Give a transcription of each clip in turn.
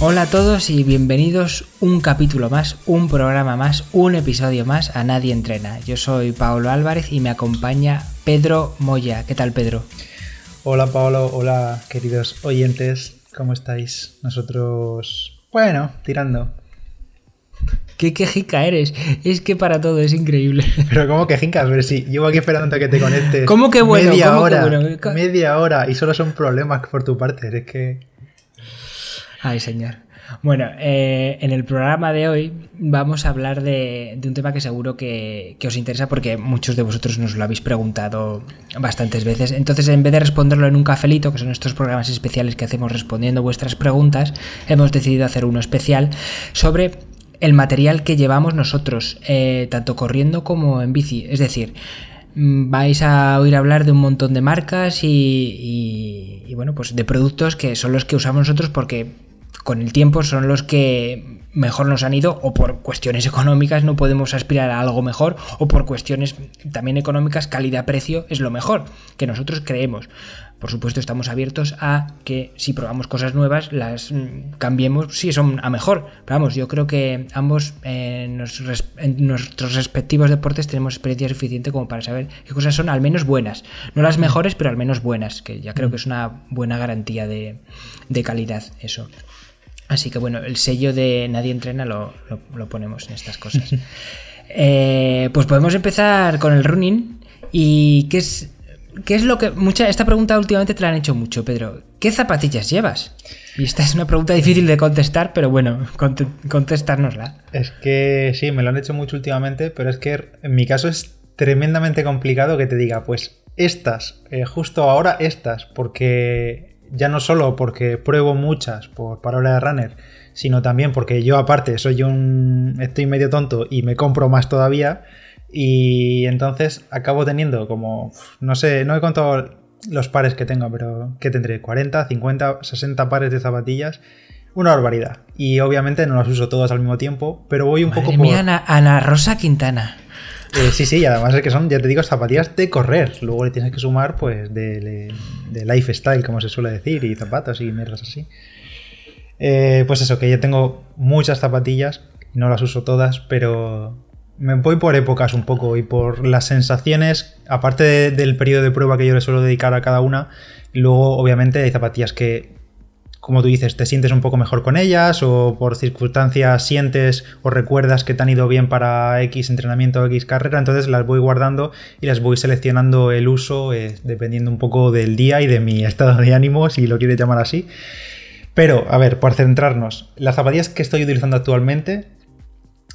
Hola a todos y bienvenidos un capítulo más, un programa más, un episodio más a Nadie Entrena. Yo soy Pablo Álvarez y me acompaña Pedro Moya. ¿Qué tal Pedro? Hola Pablo, hola queridos oyentes, ¿cómo estáis? Nosotros, bueno, tirando. Qué quejica eres. Es que para todo es increíble. Pero ¿cómo quejica? Pero sí, llevo aquí esperando a que te conectes. ¿Cómo que bueno? Media ¿Cómo que hora. bueno? Media hora. Y solo son problemas por tu parte. Es que. Ay, señor. Bueno, eh, en el programa de hoy vamos a hablar de, un tema que seguro que, que os interesa porque muchos de vosotros nos lo habéis preguntado bastantes veces. Entonces, en vez de responderlo en un cafelito, que son estos programas especiales que hacemos respondiendo vuestras preguntas, hemos decidido hacer uno especial sobre el material que llevamos nosotros, eh, tanto corriendo como en bici. Es decir, mm, vais a oír hablar de un montón de marcas y, y- y, bueno, pues de productos que son los que usamos nosotros porque con el tiempo son los que mejor nos han ido o por cuestiones económicas no podemos aspirar a algo mejor o por cuestiones también económicas calidad-precio es lo mejor que nosotros creemos. Por supuesto estamos abiertos a que si probamos cosas nuevas las mm, cambiemos si son a mejor. Pero vamos, yo creo que ambos eh, nos en nuestros respectivos deportes tenemos experiencia suficiente como para saber qué cosas son al menos buenas. No las mejores, pero al menos buenas, que ya creo que es una buena garantía de, de calidad eso. Así que bueno, el sello de Nadie Entrena lo, lo- ponemos en estas cosas. Eh, pues podemos empezar con el running. ¿Y qué es, qué es lo que... Mucha, esta pregunta últimamente te la han hecho mucho, Pedro. ¿Qué zapatillas llevas? Y esta es una pregunta difícil de contestar, pero bueno, conte- contestárnosla. Es que sí, me lo han hecho mucho últimamente. Pero es que en mi caso es tremendamente complicado que te diga, pues estas, eh, justo ahora estas. Porque ya no solo porque pruebo muchas por palabra de runner, sino también porque yo aparte soy un... estoy medio tonto y me compro más todavía. Y entonces acabo teniendo como, no sé, no he contado los pares que tengo, pero ¿qué tendré? 40, 50, 60 pares de zapatillas. Una barbaridad. Y obviamente no las uso todas al mismo tiempo, pero voy un Madre poco mía, por... Ana, Ana Rosa Quintana. Eh, sí, sí, y además es que son, ya te digo, zapatillas de correr. Luego le tienes que sumar, pues, de, lifestyle, como se suele decir, y zapatos y mierdas así. Eh, pues eso, que yo tengo muchas zapatillas, no las uso todas, pero me voy por épocas un poco y por las sensaciones, aparte de- del periodo de prueba que yo le suelo dedicar a cada una, luego obviamente hay zapatillas que, como tú dices, te sientes un poco mejor con ellas o por circunstancias sientes o recuerdas que te han ido bien para X entrenamiento o X carrera, entonces las voy guardando y las voy seleccionando el uso eh, dependiendo un poco del día y de mi estado de ánimo, si lo quieres llamar así. Pero, a ver, por centrarnos, las zapatillas que estoy utilizando actualmente,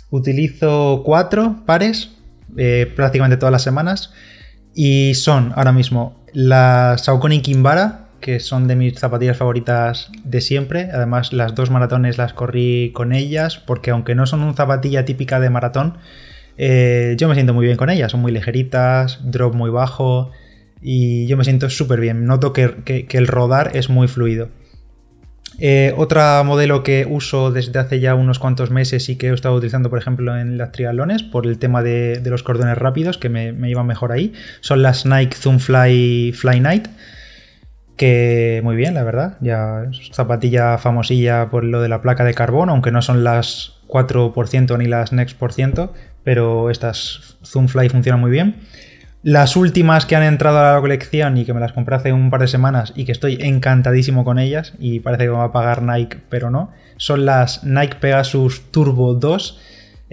utilizo cuatro pares eh, prácticamente todas las semanas y son ahora mismo las Saucony Kimbara, que son de mis zapatillas favoritas de siempre. Además, las dos maratones las corrí con ellas, porque aunque no son una zapatilla típica de maratón, eh, yo me siento muy bien con ellas. Son muy ligeritas, drop muy bajo y yo me siento súper bien. Noto que, el rodar es muy fluido. Eh, otra modelo que uso desde hace ya unos cuantos meses y que he estado utilizando, por ejemplo, en las triatlones, por el tema de, los cordones rápidos, que me, me iban mejor ahí, son las Nike Zoom Fly Fly Night. Que muy bien, la verdad. Ya zapatilla famosilla por lo de la placa de carbón, aunque no son las 4% ni las Next por ciento, pero estas Zoom Fly funcionan muy bien. Las últimas que han entrado a la colección y que me las compré hace un par de semanas y que estoy encantadísimo con ellas y parece que me va a pagar Nike, pero no, son las Nike Pegasus Turbo 2.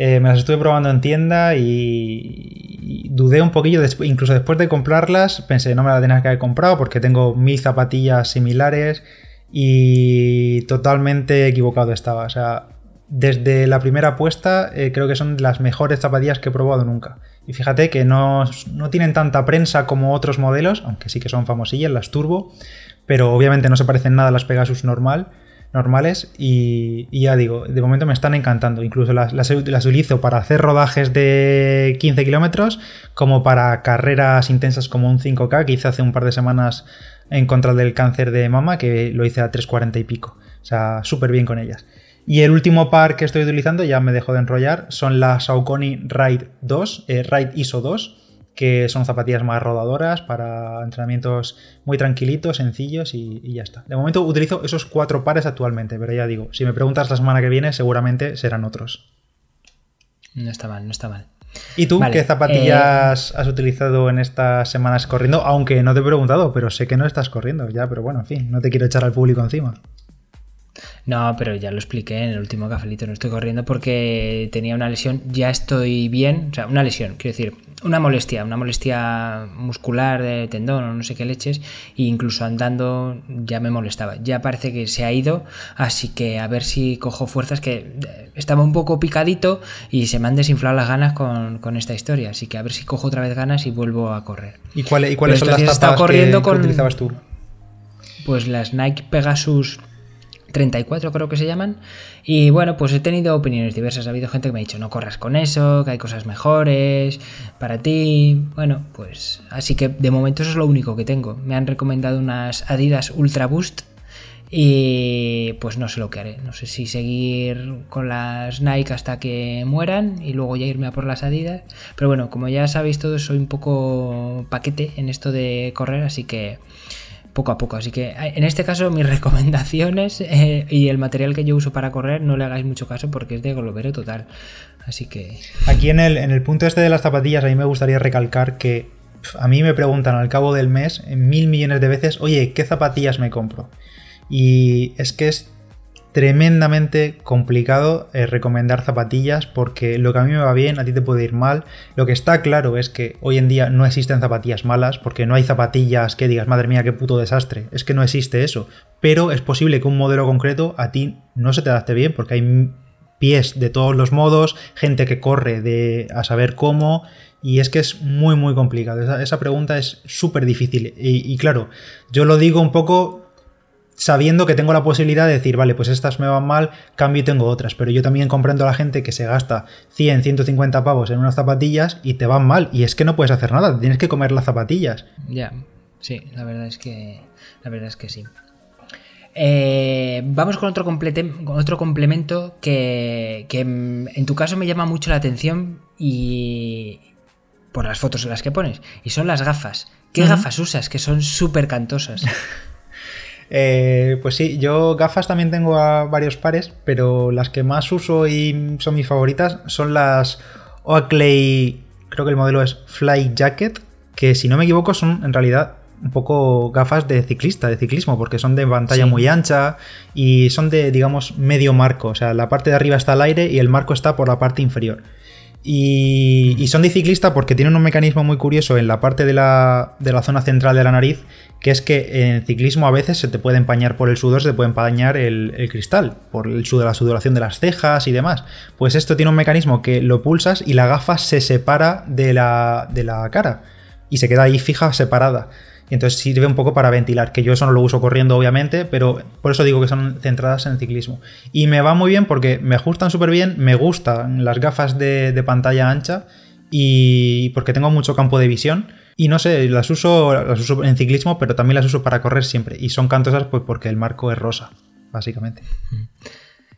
Eh, me las estuve probando en tienda y, dudé un poquillo, incluso después de comprarlas, pensé no me las tenía que haber comprado porque tengo mil zapatillas similares y totalmente equivocado estaba. O sea, desde la primera apuesta eh, creo que son las mejores zapatillas que he probado nunca. Y fíjate que no, no tienen tanta prensa como otros modelos, aunque sí que son famosillas, las Turbo, pero obviamente no se parecen nada a las Pegasus normal, normales. Y, ya digo, de momento me están encantando. Incluso las, las, las utilizo para hacer rodajes de 15 kilómetros, como para carreras intensas como un 5K que hice hace un par de semanas en contra del cáncer de mama, que lo hice a 3.40 y pico. O sea, súper bien con ellas. Y el último par que estoy utilizando, ya me dejo de enrollar, son las Saucony Ride 2, eh, Ride ISO 2, que son zapatillas más rodadoras para entrenamientos muy tranquilitos, sencillos y, y, ya está. De momento utilizo esos cuatro pares actualmente, pero ya digo, si me preguntas la semana que viene, seguramente serán otros. No está mal, no está mal. ¿Y tú Vale, qué zapatillas has utilizado en estas semanas corriendo? Aunque no te he preguntado, pero sé que no estás corriendo ya, pero bueno, en fin, no te quiero echar al público encima. No, pero ya lo expliqué en el último cafelito, no estoy corriendo porque tenía una lesión, ya estoy bien, o sea, una lesión, quiero decir, una molestia, una molestia muscular de tendón o no sé qué leches, e incluso andando ya me molestaba. Ya parece que se ha ido, así que a ver si cojo fuerzas, que estaba un poco picadito y se me han desinflado las ganas con, con esta historia, así que a ver si cojo otra vez ganas y vuelvo a correr. ¿Y, cuál, y cuáles Pero son las zapas corriendo que, con- que utilizabas tú? Pues las Nike Pegasus 34 creo que se llaman. Y bueno, pues he tenido opiniones diversas. Ha habido gente que me ha dicho, no corras con eso, que hay cosas mejores para ti. Bueno, pues así que de momento eso es lo único que tengo. Me han recomendado unas Adidas Ultra Boost. Y pues no sé lo que haré. No sé si seguir con las Nike hasta que mueran y luego ya irme a por las Adidas. Pero bueno, como ya sabéis todos, soy un poco paquete en esto de correr, así que poco a poco. Así que en este caso mis recomendaciones eh, y el material que yo uso para correr no le hagáis mucho caso porque es de globero total. Así que... Aquí en el, en el punto este de las zapatillas, a mí me gustaría recalcar que a mí me preguntan al cabo del mes mil millones de veces, oye, ¿qué zapatillas me compro? Y es que es tremendamente complicado eh, recomendar zapatillas porque lo que a mí me va bien, a ti te puede ir mal. Lo que está claro es que hoy en día no existen zapatillas malas porque no hay zapatillas que digas, madre mía, qué puto desastre. Es que no existe eso. Pero es posible que un modelo concreto a ti no se te adapte bien porque hay pies de todos los modos, gente que corre de a saber cómo, y es que es muy muy complicado. Esa, pregunta es súper difícil. Y, claro, yo lo digo un poco sabiendo que tengo la posibilidad de decir, vale, pues estas me van mal, cambio y tengo otras. Pero yo también comprendo a la gente que se gasta 100, 150 pavos en unas zapatillas y te van mal. Y es que no puedes hacer nada, tienes que comer las zapatillas. Ya, sí, la verdad es que, la verdad es que sí. Eh, vamos con otro, complete- con otro complemento que, que en tu caso me llama mucho la atención y por las fotos en las que pones. Y son las gafas. ¿Qué gafas usas? Que son súper cantosas. Eh, pues sí, yo gafas también tengo a varios pares, pero las que más uso y son mis favoritas son las Oakley, creo que el modelo es Fly Jacket, que si no me equivoco son en realidad un poco gafas de ciclista, de ciclismo, porque son de pantalla Sí. muy ancha y son de, digamos, medio marco, o sea, la parte de arriba está al aire y el marco está por la parte inferior. Y, y son de ciclista porque tienen un mecanismo muy curioso en la parte de la, de la zona central de la nariz, que es que en ciclismo a veces se te puede empañar por el sudor, se te puede empañar el, cristal, por el la sudoración de las cejas y demás. Pues esto tiene un mecanismo que lo pulsas y la gafa se separa de la, de la cara y se queda ahí fija, separada. Entonces sirve un poco para ventilar, que yo eso no lo uso corriendo obviamente, pero por eso digo que son centradas en el ciclismo. Y me va muy bien porque me ajustan súper bien, me gustan las gafas de, de pantalla ancha y porque tengo mucho campo de visión. Y no sé, las uso, las uso en ciclismo, pero también las uso para correr siempre. Y son cantosas pues porque el marco es rosa, básicamente.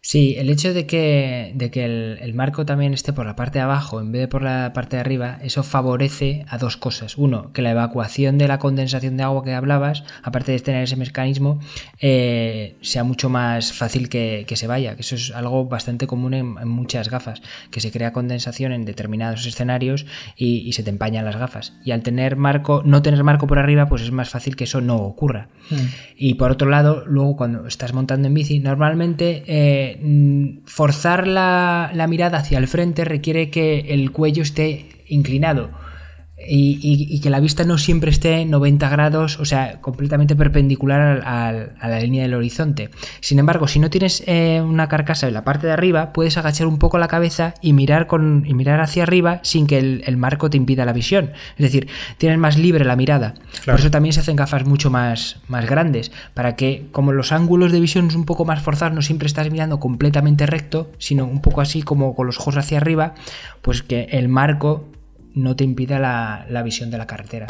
Sí, el hecho de que, de que el, el marco también esté por la parte de abajo en vez de por la parte de arriba, eso favorece a dos cosas. Uno, que la evacuación de la condensación de agua que hablabas, aparte de tener ese mecanismo, eh, sea mucho más fácil que, que se vaya, que eso es algo bastante común en, en muchas gafas, que se crea condensación en determinados escenarios y, y se te empañan las gafas. Y al tener marco, no tener marco por arriba, pues es más fácil que eso no ocurra. Y por otro lado, luego cuando estás montando en bici, normalmente eh, mm, forzar la, la mirada hacia el frente requiere que el cuello esté inclinado. Y, y- y que la vista no siempre esté 90 grados, o sea, completamente perpendicular a la línea del horizonte. Sin embargo, si no tienes eh, una carcasa en la parte de arriba, puedes agachar un poco la cabeza y mirar, con, y mirar hacia arriba sin que el, el marco te impida la visión. Es decir, tienes más libre la mirada. Claro. Por eso también se hacen gafas mucho más, más grandes, para que como los ángulos de visión son un poco más forzados, no siempre estás mirando completamente recto, sino un poco así como con los ojos hacia arriba, pues que el marco no te impida la, la visión de la carretera.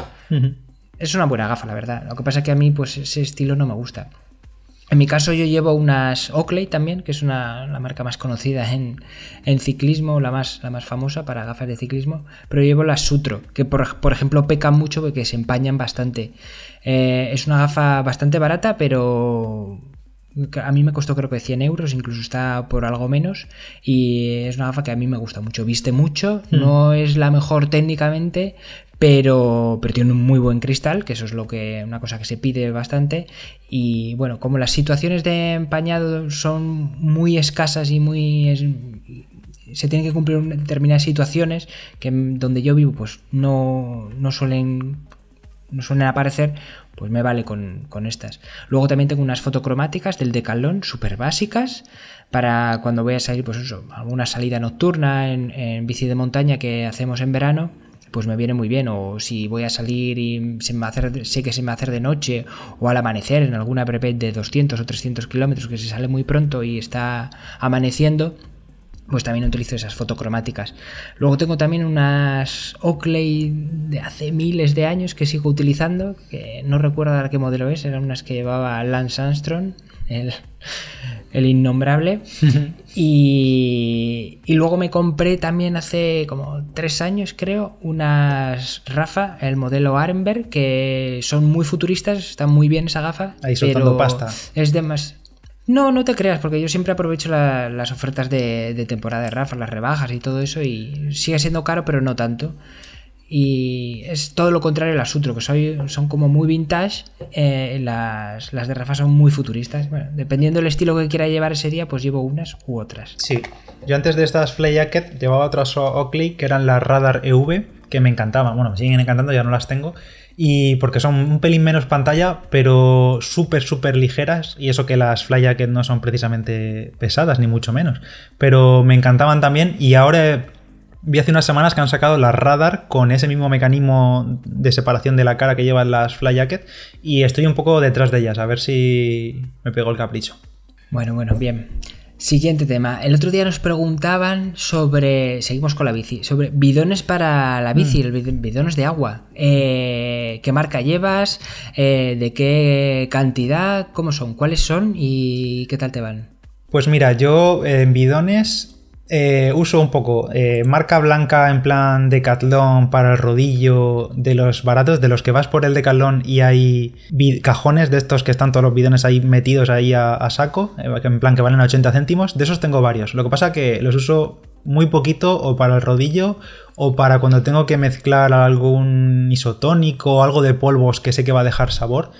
Es una buena gafa, la verdad. Lo que pasa es que a mí, pues ese estilo no me gusta. En mi caso yo llevo unas Oakley también, que es una, la marca más conocida en, ciclismo, la más, la más famosa para gafas de ciclismo, pero llevo las Sutro, que por, por ejemplo pecan mucho porque se empañan bastante. Eh, es una gafa bastante barata, pero a mí me costó creo que 100 euros, incluso está por algo menos. Y es una gafa que a mí me gusta mucho. Viste mucho, hmm. no es la mejor técnicamente, pero, pero tiene un muy buen cristal, que eso es lo que una cosa que se pide bastante. Y bueno, como las situaciones de empañado son muy escasas y muy se tienen que cumplir determinadas situaciones que donde yo vivo pues no, no suelen suelen aparecer pues me vale con, estas. Luego también tengo unas fotocromáticas del Decathlon súper básicas para cuando voy a salir, pues eso, alguna salida nocturna en, bici de montaña que hacemos en verano, pues me viene muy bien. O si voy a salir y sé que se me va a hacer de noche o al amanecer en alguna prepet de 200 o 300 kilómetros que se sale muy pronto y está amaneciendo, pues también utilizo esas fotocromáticas. Luego tengo también unas Oakley de hace miles de años que sigo utilizando, que no recuerdo qué modelo es, eran unas que llevaba Lance Armstrong, el, el innombrable. y, y, luego me compré también hace como tres años, creo, unas Rafa, el modelo Arenberg, que son muy futuristas, están muy bien esa gafa. Ahí soltando pasta. Es de más no, no te creas, porque yo siempre aprovecho las ofertas de, temporada de Rafa, las rebajas y todo eso, y sigue siendo caro, pero no tanto. Y es todo lo contrario al Sutro, que son como muy vintage, eh, las, de Rafa son muy futuristas. Bueno, dependiendo del estilo que quiera llevar ese día, pues llevo unas u otras. Sí, yo antes de estas Fly Jacket llevaba otras Oakley, que eran las Radar EV, que me encantaban. Bueno, me siguen encantando, ya no las tengo y porque son un pelín menos pantalla, pero súper, súper ligeras, y eso que las Fly Jacket no son precisamente pesadas, ni mucho menos, pero me encantaban también, y ahora vi hace unas semanas que han sacado la radar con ese mismo mecanismo de separación de la cara que llevan las Fly Jacket, y estoy un poco detrás de ellas, a ver si me pego el capricho. Bueno, bueno, bien. Siguiente tema. El otro día nos preguntaban sobre. Seguimos con la bici. Sobre bidones para la bici, mm. bidones de agua. Eh, ¿Qué marca llevas? Eh, ¿De qué cantidad? ¿Cómo son? ¿Cuáles son? ¿Y qué tal te van? Pues mira, yo en bidones eh, uso un poco eh, marca blanca en plan Decathlon para el rodillo de los baratos, de los que vas por el Decathlon y hay cajones de estos que están todos los bidones ahí metidos ahí a, saco, eh, en plan que valen 80 céntimos. De esos tengo varios. Lo que pasa que los uso muy poquito o para el rodillo o para cuando tengo que mezclar algún isotónico o algo de polvos que sé que va a dejar sabor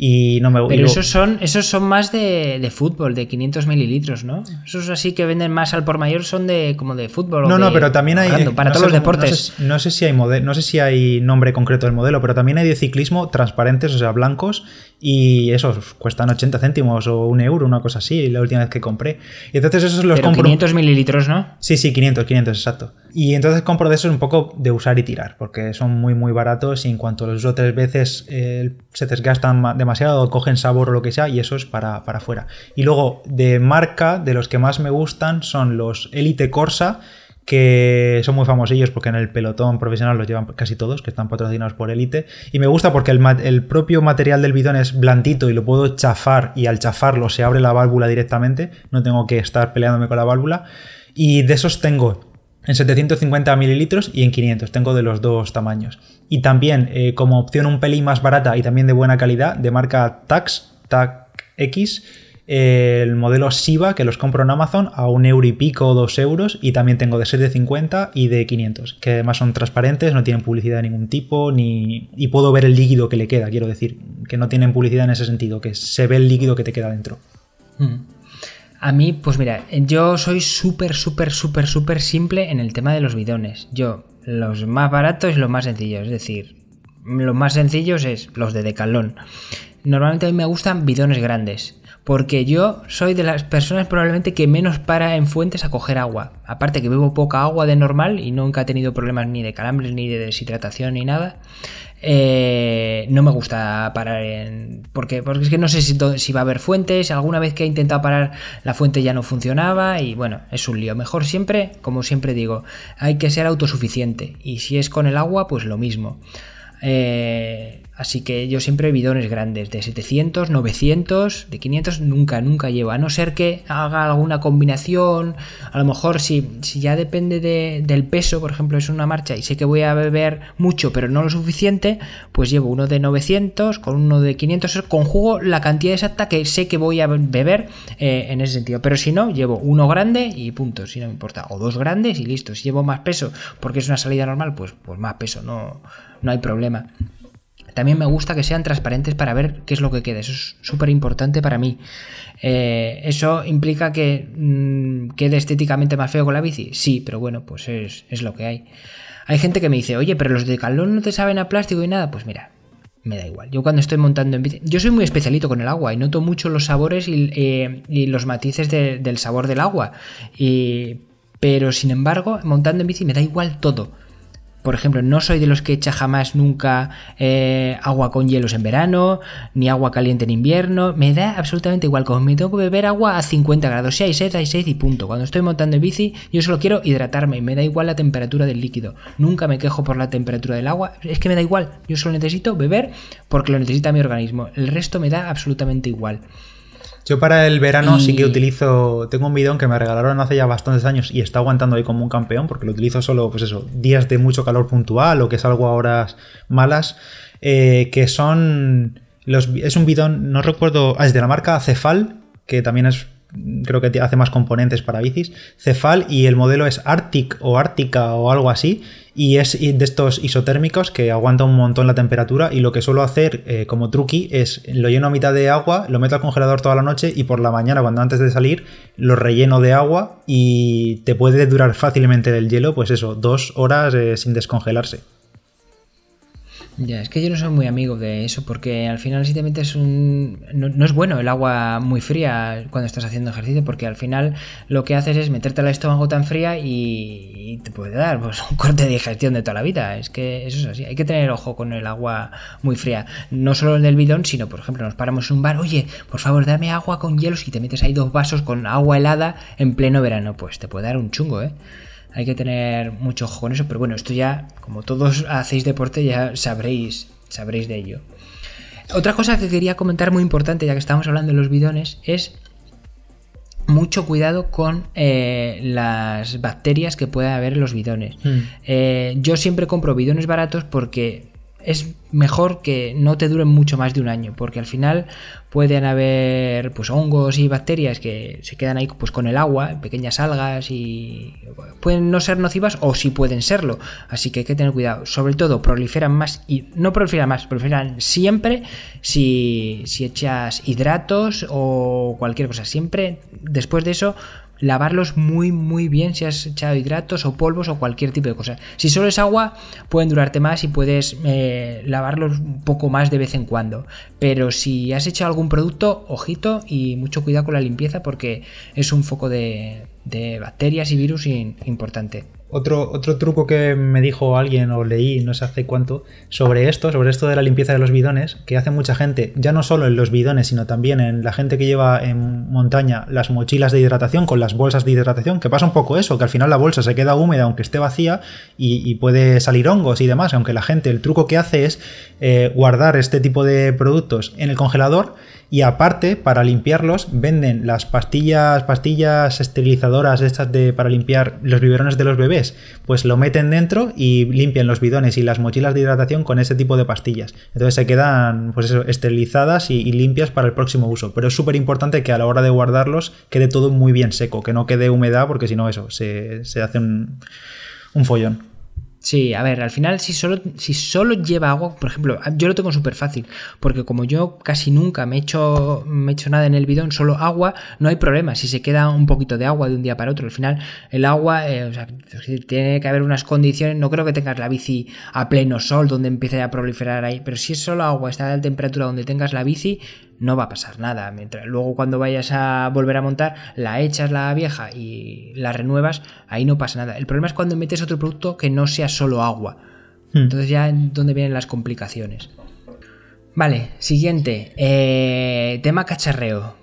y no me Pero esos son, esos son más de, fútbol, de 500 mililitros, ¿no? Esos así que venden más al por mayor son de como de fútbol. No, no, pero también hay. para todos los deportes. No sé, si hay no sé si hay nombre concreto del modelo, pero también hay de ciclismo transparentes, o sea, blancos, y esos cuestan 80 céntimos o un euro, una cosa así, la última vez que compré. Y entonces esos los Pero 500 mililitros, ¿no? Sí, sí, 500, 500, exacto. Y entonces compro de esos un poco de usar y tirar, porque son muy, muy baratos y en cuanto los uso tres veces eh, se desgastan demasiado, cogen sabor o lo que sea, y eso es para, para afuera. Y luego, de marca, de los que más me gustan son los Elite Corsa que son muy famosillos porque en el pelotón profesional los llevan casi todos, que están patrocinados por Elite. Y me gusta porque el, propio material del bidón es blandito y lo puedo chafar y al chafarlo se abre la válvula directamente, no tengo que estar peleándome con la válvula. Y de esos tengo en 750 mililitros y en 500, tengo de los dos tamaños. Y también eh, como opción un pelín más barata y también de buena calidad, de marca Tax, TAC X, el modelo Siva, que los compro en Amazon a un euro y pico o dos euros, y también tengo de 750 y de 500, que además son transparentes, no tienen publicidad de ningún tipo, ni... y puedo ver el líquido que le queda, quiero decir, que no tienen publicidad en ese sentido, que se ve el líquido que te queda dentro. Hmm. A mí, pues mira, yo soy súper, súper, súper, súper simple en el tema de los bidones. Yo, los más baratos y los más sencillos, es decir, los más sencillos es los de Decalón. Normalmente a mí me gustan bidones grandes porque yo soy de las personas probablemente que menos para en fuentes a coger agua. Aparte que bebo poca agua de normal y nunca he tenido problemas ni de calambres, ni de deshidratación, ni nada. Eh, no me gusta parar en... Porque, porque es que no sé si, si, va a haber fuentes, alguna vez que he intentado parar la fuente ya no funcionaba y bueno, es un lío. Mejor siempre, como siempre digo, hay que ser autosuficiente y si es con el agua, pues lo mismo. Eh, Así que yo siempre bidones grandes, de 700, 900, de 500 nunca, nunca llevo. A no ser que haga alguna combinación, a lo mejor si, si ya depende del peso, por ejemplo, es una marcha y sé que voy a beber mucho pero no lo suficiente, pues llevo uno de 900 con uno de 500, conjugo la cantidad exacta que sé que voy a beber eh, en ese sentido. Pero si no, llevo uno grande y punto, si no me importa. O dos grandes y listo. Si llevo más peso porque es una salida normal, pues, pues más peso, no, no hay problema. También me gusta que sean transparentes para ver qué es lo que queda. Eso es súper importante para mí. Eh, ¿Eso implica que mm, quede estéticamente más feo con la bici? Sí, pero bueno, pues es, lo que hay. Hay gente que me dice, oye, pero los de calón no te saben a plástico y nada. Pues mira, me da igual. Yo cuando estoy montando en bici, yo soy muy especialito con el agua y noto mucho los sabores y, eh, los matices del sabor del agua. pero sin embargo, montando en bici me da igual todo. Por ejemplo, no soy de los que echa jamás nunca eh, agua con hielos en verano, ni agua caliente en invierno. Me da absolutamente igual. Como me tengo que beber agua a 50 grados, si hay sed, hay sed y punto. Cuando estoy montando en bici, yo solo quiero hidratarme y me da igual la temperatura del líquido. Nunca me quejo por la temperatura del agua. Es que me da igual. Yo solo necesito beber porque lo necesita mi organismo. El resto me da absolutamente igual. Yo para el verano sí que utilizo, tengo un bidón que me regalaron hace ya bastantes años y está aguantando ahí como un campeón porque lo utilizo solo, pues eso, días de mucho calor puntual o que salgo a horas malas, eh, que son, los, es un bidón, no recuerdo, ah, es de la marca Cefal, que también es creo que hace más componentes para bicis, Cefal y el modelo es Arctic o Ártica o algo así y es de estos isotérmicos que aguanta un montón la temperatura y lo que suelo hacer eh, como truqui es lo lleno a mitad de agua, lo meto al congelador toda la noche y por la mañana cuando antes de salir lo relleno de agua y te puede durar fácilmente el hielo pues eso, dos horas eh, sin descongelarse. Ya, es que yo no soy muy amigo de eso porque al final si te metes un... No, es bueno el agua muy fría cuando estás haciendo ejercicio porque al final lo que haces es meterte al estómago tan fría y, te puede dar pues, un corte de digestión de toda la vida. Es que eso es así. Hay que tener ojo con el agua muy fría. No solo el del bidón, sino por ejemplo nos paramos en un bar, oye, por favor dame agua con hielos y te metes ahí dos vasos con agua helada en pleno verano. Pues te puede dar un chungo, ¿eh? Hay que tener mucho ojo con eso, pero bueno, esto ya, como todos hacéis deporte, ya sabréis, sabréis de ello. Otra cosa que quería comentar muy importante, ya que estamos hablando de los bidones, es mucho cuidado con eh, las bacterias que pueda haber en los bidones. Hmm. Eh, yo siempre compro bidones baratos porque es mejor que no te duren mucho más de un año, porque al final pueden haber pues hongos y bacterias que se quedan ahí pues con el agua, pequeñas algas y pueden no ser nocivas o sí pueden serlo, así que hay que tener cuidado. Sobre todo proliferan más y no proliferan más, proliferan siempre si, si echas hidratos o cualquier cosa, siempre después de eso lavarlos muy muy bien si has echado hidratos o polvos o cualquier tipo de cosa. Si solo es agua, pueden durarte más y puedes eh, lavarlos un poco más de vez en cuando. Pero si has echado algún producto, ojito y mucho cuidado con la limpieza porque es un foco de, de bacterias y virus importante. Otro, otro truco que me dijo alguien o leí no sé hace cuánto sobre esto, sobre esto de la limpieza de los bidones, que hace mucha gente, ya no solo en los bidones, sino también en la gente que lleva en montaña las mochilas de hidratación con las bolsas de hidratación, que pasa un poco eso, que al final la bolsa se queda húmeda aunque esté vacía y, puede salir hongos y demás, aunque la gente, el truco que hace es eh, guardar este tipo de productos en el congelador y aparte, para limpiarlos, venden las pastillas, pastillas esterilizadoras estas de para limpiar los biberones de los bebés. Pues lo meten dentro y limpian los bidones y las mochilas de hidratación con ese tipo de pastillas. Entonces se quedan, pues eso, esterilizadas y, limpias para el próximo uso. Pero es súper importante que a la hora de guardarlos quede todo muy bien seco, que no quede humedad, porque si no, eso, se, hace un, un follón. Sí, a ver, al final si solo, si solo lleva agua, por ejemplo, yo lo tengo súper fácil, porque como yo casi nunca me echo, me nada en el bidón, solo agua, no hay problema. Si se queda un poquito de agua de un día para otro, al final el agua, eh, o sea, tiene que haber unas condiciones, no creo que tengas la bici a pleno sol donde empiece a proliferar ahí, pero si es solo agua, está a la temperatura donde tengas la bici, no va a pasar nada. Mientras luego cuando vayas a volver a montar, la echas la vieja y la renuevas, ahí no pasa nada. El problema es cuando metes otro producto que no sea solo agua. Hmm. Entonces ya es donde vienen las complicaciones. Vale, siguiente. Eh, tema cacharreo.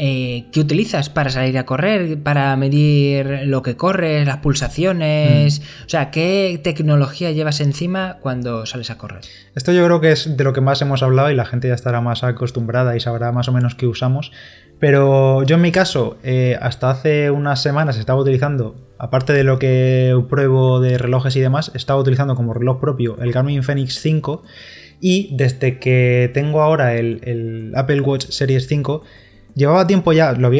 Eh, ¿qué utilizas para salir a correr? ¿Para medir lo que corres, las pulsaciones? Mm. O sea, ¿qué tecnología llevas encima cuando sales a correr? Esto yo creo que es de lo que más hemos hablado y la gente ya estará más acostumbrada y sabrá más o menos qué usamos. Pero yo en mi caso, eh, hasta hace unas semanas estaba utilizando, aparte de lo que pruebo de relojes y demás, estaba utilizando como reloj propio el Garmin Fenix 5 y desde que tengo ahora el, el Apple Watch Series 5, Llevaba tiempo ya, lo,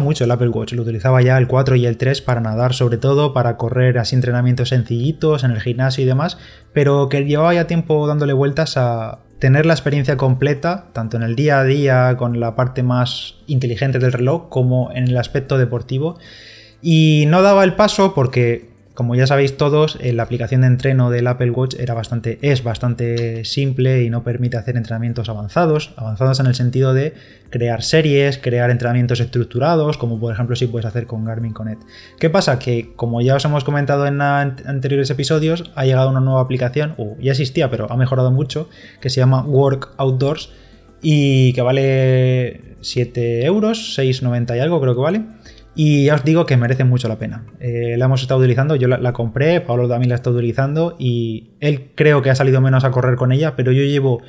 mucho el Apple Watch, lo utilizaba ya el 4 y el 3 para nadar sobre todo, para correr así entrenamientos sencillitos en el gimnasio y demás, pero que llevaba ya tiempo dándole vueltas a tener la experiencia completa, tanto en el día a día con la parte más inteligente del reloj como en el aspecto deportivo. Y no daba el paso porque como ya sabéis todos, eh, la aplicación de entreno del Apple Watch era bastante, es bastante simple y no permite hacer entrenamientos avanzados, avanzados en el sentido de crear series, crear entrenamientos estructurados, como por ejemplo si puedes hacer con Garmin Connect. ¿Qué pasa? Que como ya os hemos comentado en anteriores episodios, ha llegado una nueva aplicación, o ya existía, pero ha mejorado mucho, que se llama Work Outdoors y que vale 7 euros, 6,90 y algo creo que vale y ya os digo que merece mucho la pena. Eh, la hemos estado utilizando, yo la, compré, Pablo también la está utilizando y él creo que ha salido menos a correr con ella, pero yo llevo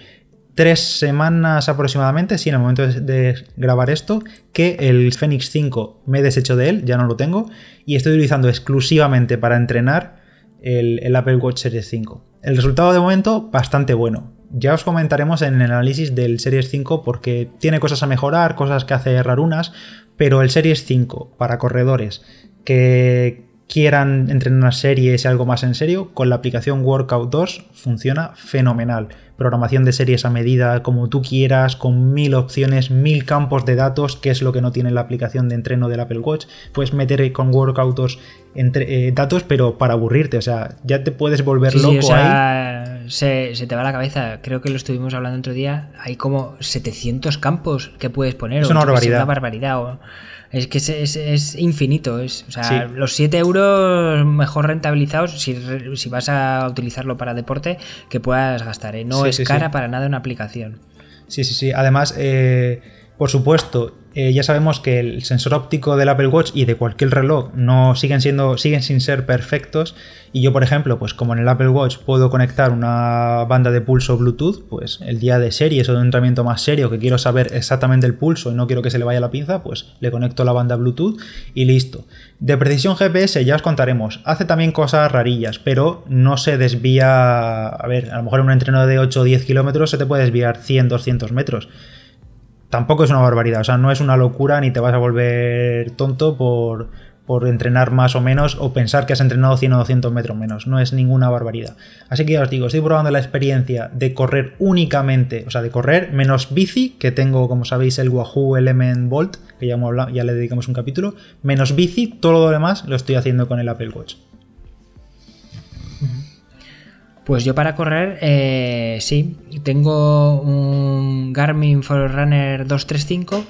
tres semanas aproximadamente, sí, en el momento de, grabar esto, que el Fenix 5 me he deshecho de él, ya no lo tengo, y estoy utilizando exclusivamente para entrenar el, el Apple Watch Series 5. El resultado de momento bastante bueno. Ya os comentaremos en el análisis del Series 5 porque tiene cosas a mejorar, cosas que hace rarunas, pero el Series 5 para corredores que quieran entrenar series y algo más en serio, con la aplicación Workout 2 funciona fenomenal. Programación de series a medida, como tú quieras, con mil opciones, mil campos de datos, que es lo que no tiene la aplicación de entreno del Apple Watch. Puedes meter con Workout 2 entre, eh, datos, pero para aburrirte, o sea, ya te puedes volver loco ahí. Se, se, te va la cabeza, creo que lo estuvimos hablando otro día, hay como 700 campos que puedes poner. Es una barbaridad. Una barbaridad es que es, infinito. Es, o sea, los 7 euros mejor rentabilizados si, si, vas a utilizarlo para deporte que puedas gastar. ¿eh? No es cara para nada una aplicación. Sí, sí, sí. Además, eh, por supuesto, eh, ya sabemos que el sensor óptico del Apple Watch y de cualquier reloj no siguen siendo siguen sin ser perfectos. Y yo por ejemplo pues como en el Apple Watch puedo conectar una banda de pulso Bluetooth pues el día de series o de un entrenamiento más serio que quiero saber exactamente el pulso y no quiero que se le vaya la pinza pues le conecto la banda Bluetooth y listo. De precisión GPS ya os contaremos. Hace también cosas rarillas pero no se desvía a ver a lo mejor en un entreno de 8 o 10 kilómetros se te puede desviar 100 200 metros tampoco es una barbaridad, o sea, no es una locura ni te vas a volver tonto por, por entrenar más o menos o pensar que has entrenado 100 o 200 metros menos, no es ninguna barbaridad. Así que ya os digo, estoy probando la experiencia de correr únicamente, o sea, de correr menos bici, que tengo, como sabéis, el Wahoo Element Bolt, que ya, hemos hablado, ya le dedicamos un capítulo, menos bici, todo lo demás lo estoy haciendo con el Apple Watch. Pues yo para correr, eh, sí, tengo un Garmin Forerunner 235,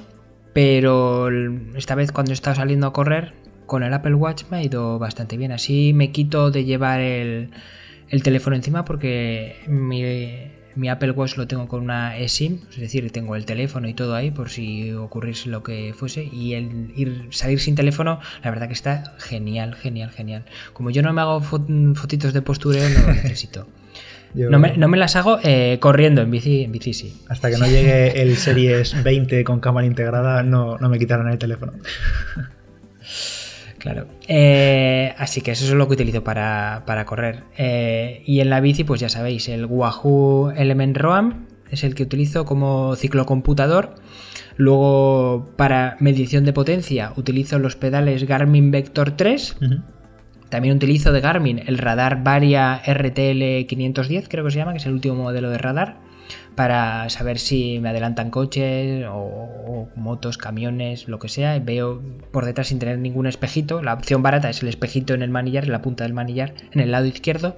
pero esta vez cuando he estado saliendo a correr con el Apple Watch me ha ido bastante bien. Así me quito de llevar el, el teléfono encima porque mi, mi Apple Watch lo tengo con una eSIM, es decir, tengo el teléfono y todo ahí por si ocurriese lo que fuese. Y el ir, salir sin teléfono, la verdad que está genial, genial, genial. Como yo no me hago fotitos de postureo, no lo necesito. No, me, las hago eh, corriendo en bici, en bici sí. Hasta que no llegue el Series 20 con cámara integrada, no, no me quitarán el teléfono. Claro. Eh, así que eso es lo que utilizo para, correr. Eh, y en la bici, pues ya sabéis, el Wahoo Element Roam es el que utilizo como ciclocomputador. Luego, para medición de potencia, utilizo los pedales Garmin Vector 3. También utilizo de Garmin el radar Varia RTL 510, creo que se llama, que es el último modelo de radar para saber si me adelantan coches o, motos, camiones, lo que sea. Veo por detrás sin tener ningún espejito. La opción barata es el espejito en el manillar, en la punta del manillar, en el lado izquierdo.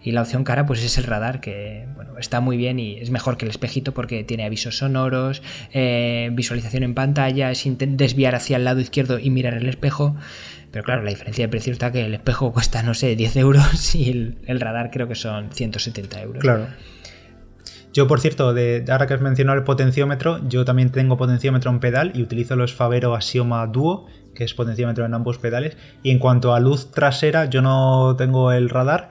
Y la opción cara, pues es el radar, que bueno, está muy bien y es mejor que el espejito porque tiene avisos sonoros, eh, visualización en pantalla, sin desviar hacia el lado izquierdo y mirar el espejo. Pero claro, la diferencia de precio está que el espejo cuesta, no sé, 10 euros y el, el radar creo que son 170 euros. Claro. Yo, por cierto, ahora que has mencionado el potenciómetro, yo también tengo potenciómetro en pedal y utilizo los Favero Axioma Duo, que es potenciómetro en ambos pedales. Y en cuanto a luz trasera, yo no tengo el radar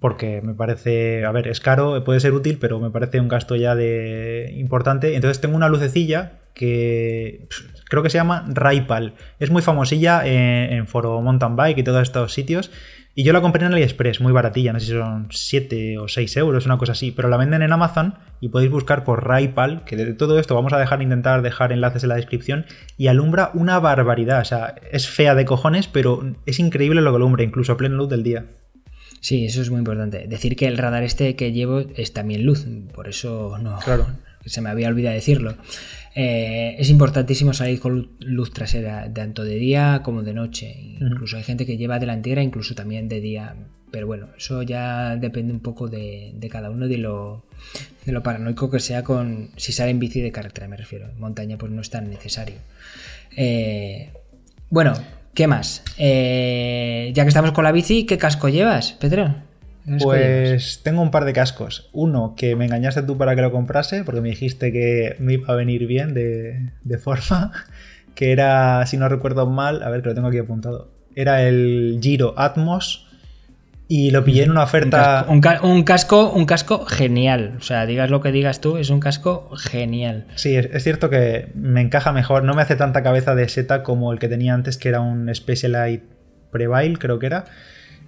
porque me parece, a ver, es caro, puede ser útil, pero me parece un gasto ya de importante. Entonces tengo una lucecilla que creo que se llama Raipal. Es muy famosilla en, en foro mountain bike y todos estos sitios. Y yo la compré en AliExpress, muy baratilla, no sé si son 7 o 6 euros, una cosa así, pero la venden en Amazon y podéis buscar por Raipal, que de todo esto vamos a dejar, intentar dejar enlaces en la descripción, y alumbra una barbaridad, o sea, es fea de cojones, pero es increíble lo que alumbra, incluso a plena luz del día. Sí, eso es muy importante. Decir que el radar este que llevo es también luz, por eso no. Claro. Se me había olvidado decirlo. Eh, es importantísimo salir con luz trasera, tanto de día como de noche. Incluso hay gente que lleva delantera, incluso también de día. Pero bueno, eso ya depende un poco de, cada uno de lo, de lo paranoico que sea con. Si sale en bici de carretera, me refiero. En montaña, pues no es tan necesario. Eh, bueno, ¿qué más? Eh, ya que estamos con la bici, ¿qué casco llevas, Pedro? Pues tengo un par de cascos. Uno que me engañaste tú para que lo comprase, porque me dijiste que me iba a venir bien de, de forma. Que era, si no recuerdo mal, a ver que lo tengo aquí apuntado. Era el Giro Atmos. Y lo pillé en una oferta. Un casco, un casco, genial. O sea, digas lo que digas tú, es un casco genial. Sí, es, es cierto que me encaja mejor. No me hace tanta cabeza de seta como el que tenía antes, que era un Specialized Prevail, creo que era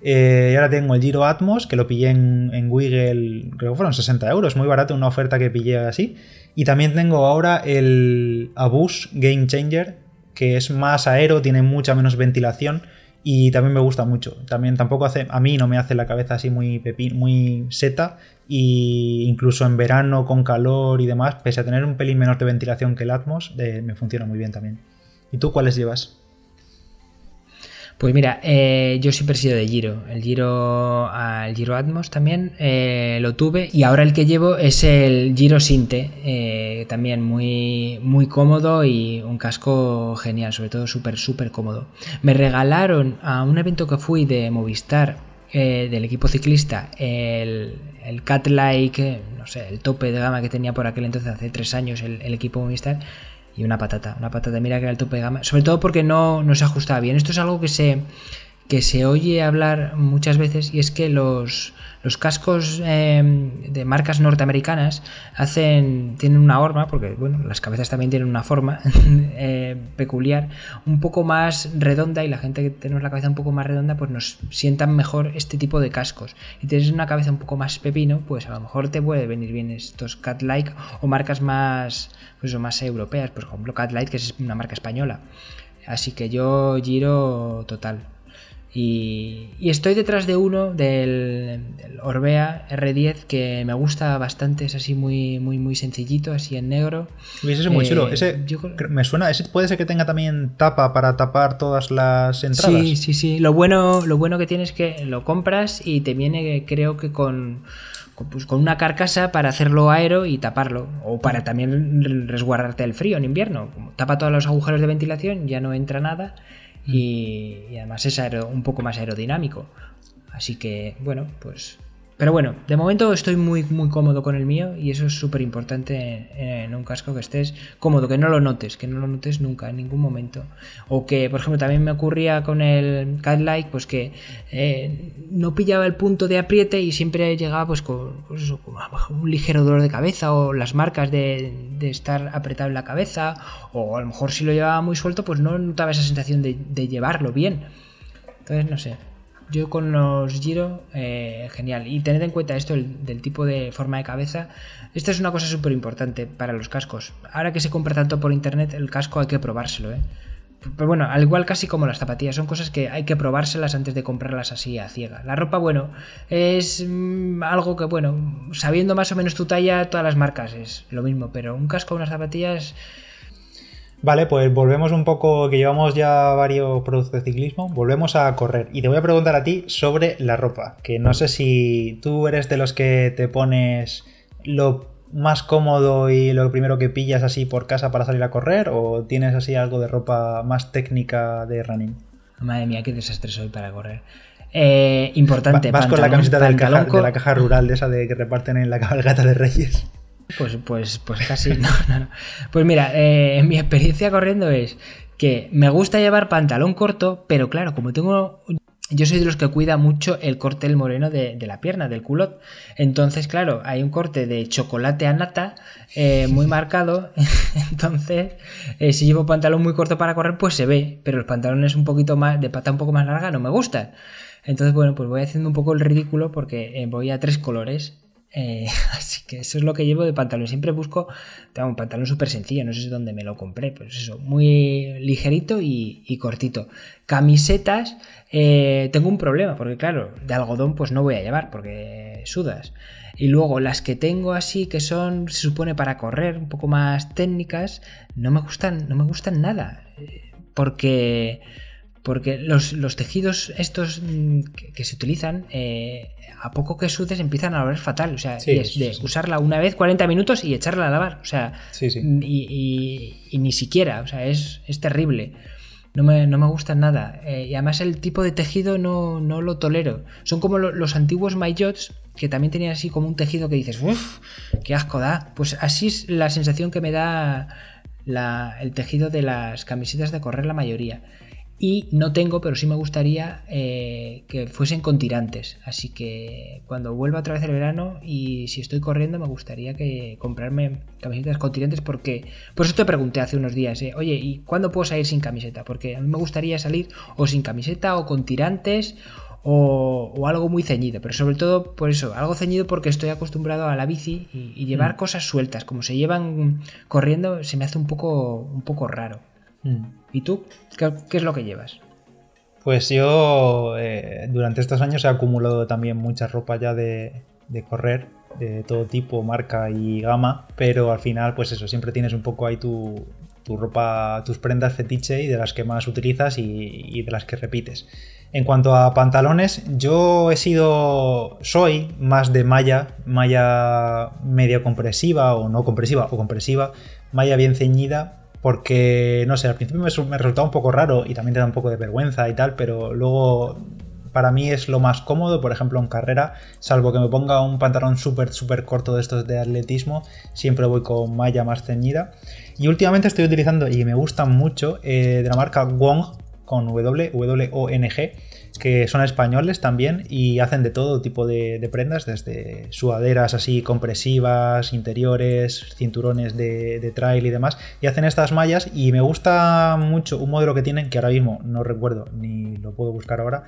eh, y ahora tengo el Giro Atmos, que lo pillé en, en Wiggle, creo que fueron 60 euros, muy barato, una oferta que pillé así. Y también tengo ahora el Abus Game Changer, que es más aero, tiene mucha menos ventilación y también me gusta mucho. También tampoco hace, a mí no me hace la cabeza así muy pepín, muy seta y incluso en verano con calor y demás, pese a tener un pelín menos de ventilación que el Atmos, me funciona muy bien también. ¿Y tú cuáles llevas? Pues mira, eh, yo siempre he sido de Giro. El Giro, el Giro Atmos también eh, lo tuve y ahora el que llevo es el Giro Sinte, eh, también muy, muy cómodo y un casco genial, sobre todo súper, súper cómodo. Me regalaron a un evento que fui de Movistar del equipo ciclista el, el Cat Like, no sé, el tope de gama que tenía por aquel entonces hace tres años el, el equipo Movistar y una patata, una patata, mira que era el tope sobre todo porque no, no se ajustaba bien. Esto es algo que se, que se oye hablar muchas veces y es que los, los cascos em, de marcas norteamericanas hacen tienen una forma, porque bueno, las cabezas también tienen una forma eh, peculiar, un poco más redonda y la gente que tenemos la cabeza un poco más redonda, pues nos sientan mejor este tipo de cascos. Y tienes una cabeza un poco más pepino, pues a lo mejor te puede venir bien estos Cat-like o marcas más, pues, más europeas, por ejemplo Cat-like, que es una marca española. Así que yo giro total. Y, estoy detrás de uno del, Orbea R10 que me gusta bastante, es así muy, muy, muy sencillito, así en negro. ese es muy chulo. Eh, ese, Me suena, ese puede ser que tenga también tapa para tapar todas las entradas. Sí, sí, sí. Lo bueno, lo bueno que tienes es que lo compras y te viene, creo que con, pues, con una carcasa para hacerlo aero y taparlo. O para también resguardarte el frío en invierno. tapa todos los agujeros de ventilación, ya no entra nada y, además es un poco más aerodinámico. Así que, bueno, pues... Pero bueno, de momento estoy muy, muy cómodo con el mío y eso es súper importante en, un casco que estés cómodo, que no lo notes, que no lo notes nunca, en ningún momento. O que, por ejemplo, también me ocurría con el Cat Like, pues que eh, no pillaba el punto de apriete y siempre llegaba pues con, pues un ligero dolor de cabeza o las marcas de, estar apretado en la cabeza o a lo mejor si lo llevaba muy suelto pues no notaba esa sensación de, de llevarlo bien. Entonces, no sé, yo con los Giro, eh, genial. Y tened en cuenta esto del tipo de forma de cabeza. Esta es una cosa súper importante para los cascos. Ahora que se compra tanto por internet, el casco hay que probárselo, ¿eh? Pero bueno, al igual casi como las zapatillas, son cosas que hay que probárselas antes de comprarlas así a ciega. La ropa, bueno, es mm, algo que, bueno, sabiendo más o menos tu talla, todas las marcas es lo mismo, pero un casco unas zapatillas Vale, pues volvemos un poco, que llevamos ya varios productos de ciclismo, volvemos a correr. Y te voy a preguntar a ti sobre la ropa, que no sé si tú eres de los que te pones lo más cómodo y lo primero que pillas así por casa para salir a correr, o tienes así algo de ropa más técnica de running. Madre mía, qué desastre soy para correr. Eh, importante. Va- Vas con la camiseta del caja- de la caja rural de esa de que reparten en la cabalgata de Reyes. Pues, pues, pues casi, no, no, no. Pues mira, eh, mi experiencia corriendo es que me gusta llevar pantalón corto, pero claro, como tengo. Yo soy de los que cuida mucho el corte del moreno de, la pierna, del culot. Entonces, claro, hay un corte de chocolate a nata eh, muy marcado. Entonces, eh, si llevo pantalón muy corto para correr, pues se ve. Pero los pantalones un poquito más, de pata un poco más larga, no me gustan. Entonces, bueno, pues voy haciendo un poco el ridículo porque eh, voy a tres colores. Eh, así que eso es lo que llevo de pantalón. Siempre busco tengo un pantalón súper sencillo, no sé dónde me lo compré, pues eso, muy ligerito y, y cortito. Camisetas, eh, tengo un problema, porque claro, de algodón pues no voy a llevar, porque sudas. Y luego las que tengo así, que son, se supone para correr, un poco más técnicas, no me gustan, no me gustan nada. eh, Porque porque los, los tejidos estos mm, que, que se utilizan, eh, a poco que sudes empiezan a oler fatal. O sea, Sí, es de sí. usarla una vez 40 minutos y echarla a lavar. O sea, sí. y, y- y ni siquiera, o sea, es, es terrible. No me, no me gusta nada. Eh, y además el tipo de tejido no, no lo tolero. Son como lo- los antiguos maillots que también tenían así como un tejido que dices, uff, qué asco da. Pues así es la sensación que me da la- el tejido de las camisetas de correr la mayoría. Y no tengo, pero sí me gustaría eh, que fuesen con tirantes. Así que cuando vuelva otra vez el verano y si estoy corriendo, me gustaría que comprarme camisetas con tirantes porque... Por eso te pregunté hace unos días, eh, oye, ¿y cuándo puedo salir sin camiseta? Porque a mí me gustaría salir o sin camiseta o con tirantes o, o algo muy ceñido. Pero sobre todo por eso, algo ceñido porque estoy acostumbrado a la bici y, y llevar cosas sueltas. Como se llevan corriendo, se me hace un poco, un poco raro. Mm. ¿Y tú? ¿Qué, es lo que llevas? Pues yo eh, durante estos años he acumulado también mucha ropa ya de, de correr, de todo tipo, marca y gama, pero al final, pues eso, siempre tienes un poco ahí tu, tu ropa, tus prendas fetiche y de las que más utilizas y, y de las que repites. En cuanto a pantalones, yo he sido, soy más de malla, malla media compresiva o no compresiva o compresiva, malla bien ceñida, porque, no sé, al principio me, su- me resultaba un poco raro y también te da un poco de vergüenza y tal, pero luego para mí es lo más cómodo, por ejemplo en carrera, salvo que me ponga un pantalón súper, súper corto de estos de atletismo, siempre voy con malla más ceñida. Y últimamente estoy utilizando, y me gustan mucho, eh, de la marca Wong, con W, W-O-N-G, que son españoles también y hacen de todo tipo de, prendas, desde sudaderas así compresivas, interiores, cinturones de, trail y demás, y hacen estas mallas y me gusta mucho un modelo que tienen, que ahora mismo no recuerdo ni lo puedo buscar ahora,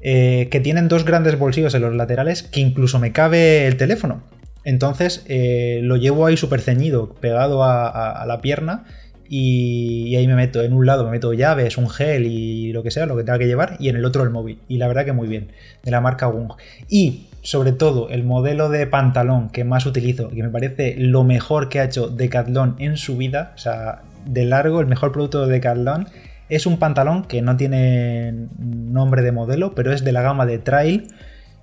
eh, que tienen dos grandes bolsillos en los laterales que incluso me cabe el teléfono. Entonces eh, lo llevo ahí súper ceñido, pegado a la pierna. Y, ahí me meto, en un lado me meto llaves, un gel y lo que sea, lo que tenga que llevar, y en el otro el móvil. Y la verdad que muy bien, de la marca Wung. Y sobre todo el modelo de pantalón que más utilizo, que me parece lo mejor que ha hecho Decathlon en su vida, o sea, de largo el mejor producto de Decathlon, es un pantalón que no tiene nombre de modelo, pero es de la gama de Trail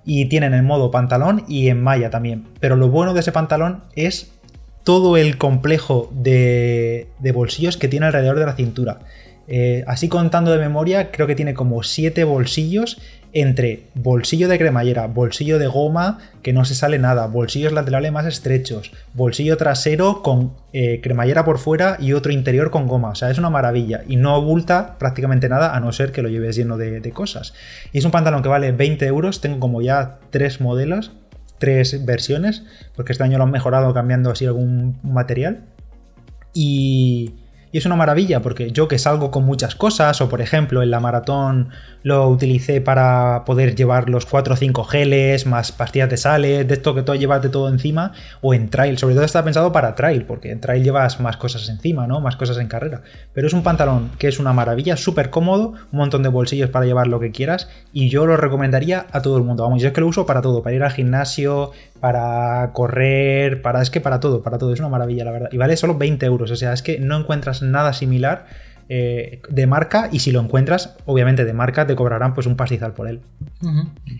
y tienen en modo pantalón y en malla también. Pero lo bueno de ese pantalón es todo el complejo de, bolsillos que tiene alrededor de la cintura. Eh, así contando de memoria, creo que tiene como 7 bolsillos entre bolsillo de cremallera, bolsillo de goma que no se sale nada, bolsillos laterales más estrechos, bolsillo trasero con eh, cremallera por fuera y otro interior con goma. O sea, es una maravilla y no abulta prácticamente nada a no ser que lo lleves lleno de, cosas. Y es un pantalón que vale 20 euros, tengo como ya tres modelos, tres versiones, porque este año lo han mejorado cambiando así algún material. Y, y es una maravilla, porque yo que salgo con muchas cosas, o por ejemplo en la maratón lo utilicé para poder llevar los 4 o 5 geles, más pastillas de sales, de esto que todo llevas de todo encima, o en trail, sobre todo está pensado para trail, porque en trail llevas más cosas encima, ¿no? Más cosas en carrera. Pero es un pantalón que es una maravilla, súper cómodo, un montón de bolsillos para llevar lo que quieras, y yo lo recomendaría a todo el mundo. Vamos, yo es que lo uso para todo, para ir al gimnasio, para correr, para. Es que para todo, para todo, es una maravilla, la verdad. Y vale solo 20 euros, o sea, es que no encuentras nada similar eh, de marca, y si lo encuentras, obviamente de marca, te cobrarán pues un pastizal por él.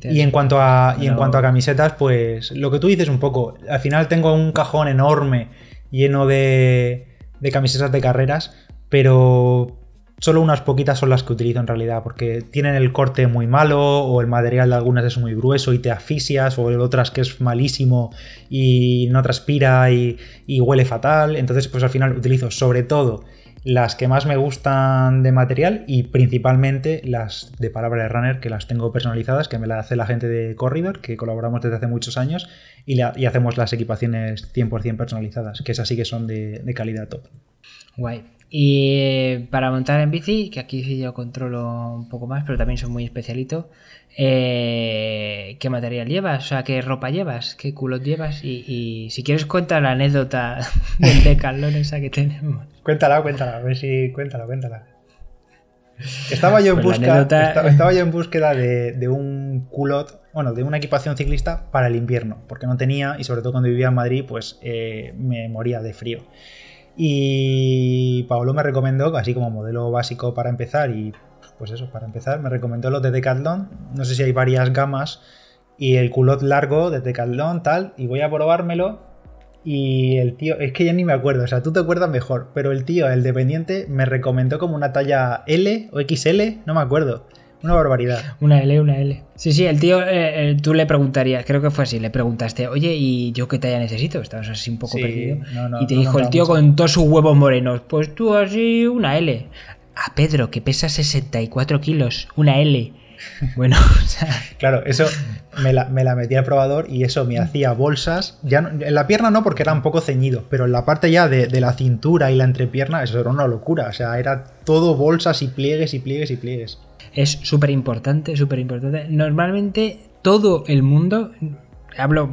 Y en cuanto a, y en cuanto a camisetas, pues lo que tú dices un poco, al final tengo un cajón enorme lleno de, de camisetas de carreras, pero solo unas poquitas son las que utilizo en realidad, porque tienen el corte muy malo, o el material de algunas es muy grueso y te asfixias, o otras que es malísimo y no transpira y, huele fatal. Entonces, pues al final utilizo sobre todo las que más me gustan de material y principalmente las de palabra de runner que las tengo personalizadas, que me las hace la gente de Corridor, que colaboramos desde hace muchos años y, hacemos las equipaciones 100% personalizadas, que esas sí que son de, de calidad top. Guay. Y para montar en bici, que aquí sí yo controlo un poco más, pero también soy muy especialito, eh, ¿qué material llevas? O sea, ¿qué ropa llevas? ¿Qué culot llevas? Y, si quieres cuenta la anécdota del decalón esa que tenemos. Cuéntala, cuéntala, a ver si... Cuéntala, cuéntala. Estaba yo en, pues estaba, yo en búsqueda de, un culot, bueno, de una equipación ciclista para el invierno, porque no tenía, y sobre todo cuando vivía en Madrid, pues eh, me moría de frío. Y Pablo me recomendó, así como modelo básico para empezar, y pues eso, para empezar, me recomendó los de Decathlon. No sé si hay varias gamas. Y el culot largo de Decathlon, tal. Y voy a probármelo. Y el tío, es que ya ni me acuerdo, o sea, tú te acuerdas mejor, pero el tío, el dependiente, me recomendó como una talla L o XL, no me acuerdo. Una barbaridad. Una L, una L. Sí, sí, el tío, eh, eh, tú le preguntarías, creo que fue así, le preguntaste, oye, ¿y yo qué talla necesito? Estabas así un poco perdido. y te dijo el tío con todos sus huevos morenos, pues tú así, una L. A Pedro, que pesa 64 kilos, una L. Bueno, o sea... Claro, eso me la, me la metí al probador y eso me hacía bolsas. Ya en la pierna no, porque era un poco ceñido, pero en la parte ya de, de, la cintura y la entrepierna, eso era una locura. O sea, era todo bolsas y pliegues y pliegues y pliegues es súper importante, súper importante. Normalmente todo el mundo, hablo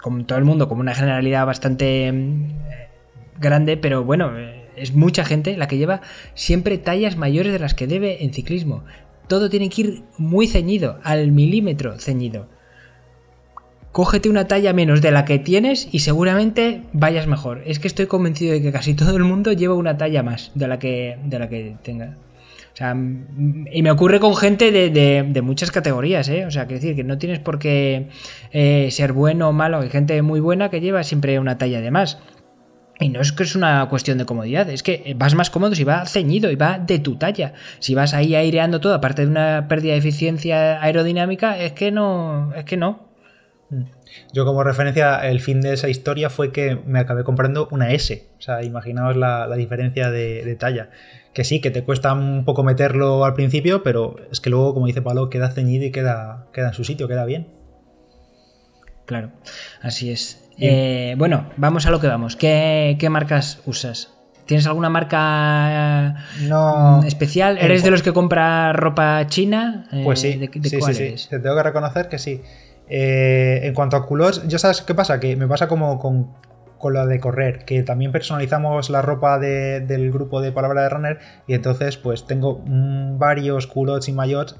como todo el mundo, como una generalidad bastante mm, grande, pero bueno, es mucha gente la que lleva siempre tallas mayores de las que debe en ciclismo. Todo tiene que ir muy ceñido, al milímetro ceñido. Cógete una talla menos de la que tienes y seguramente vayas mejor. Es que estoy convencido de que casi todo el mundo lleva una talla más de la que, de la que tenga. O sea, y me ocurre con gente de, muchas categorías, ¿eh? O sea, quiero decir que no tienes por qué eh, ser bueno o malo. Hay gente muy buena que lleva siempre una talla de más. Y no es que es una cuestión de comodidad, es que vas más cómodo si va ceñido y va de tu talla. Si vas ahí aireando todo, aparte de una pérdida de eficiencia aerodinámica, es que no, es que no. Yo como referencia, el fin de esa historia fue que me acabé comprando una S. O sea, imaginaos la, diferencia de, talla. Que sí, que te cuesta un poco meterlo al principio, pero es que luego, como dice Pablo, queda ceñido y queda, queda en su sitio, queda bien. Claro, así es. Eh, bueno, vamos a lo que vamos. ¿Qué, marcas usas? ¿Tienes alguna marca no, especial? ¿Eres de los que compra ropa china? Pues sí, ¿de, sí, sí, Te tengo que reconocer que sí. Eh, en cuanto a culos, ¿ya sabes qué pasa? Que me pasa como con, con la de correr, que también personalizamos la ropa del grupo de Palabra de Runner y entonces pues tengo varios culottes y maillots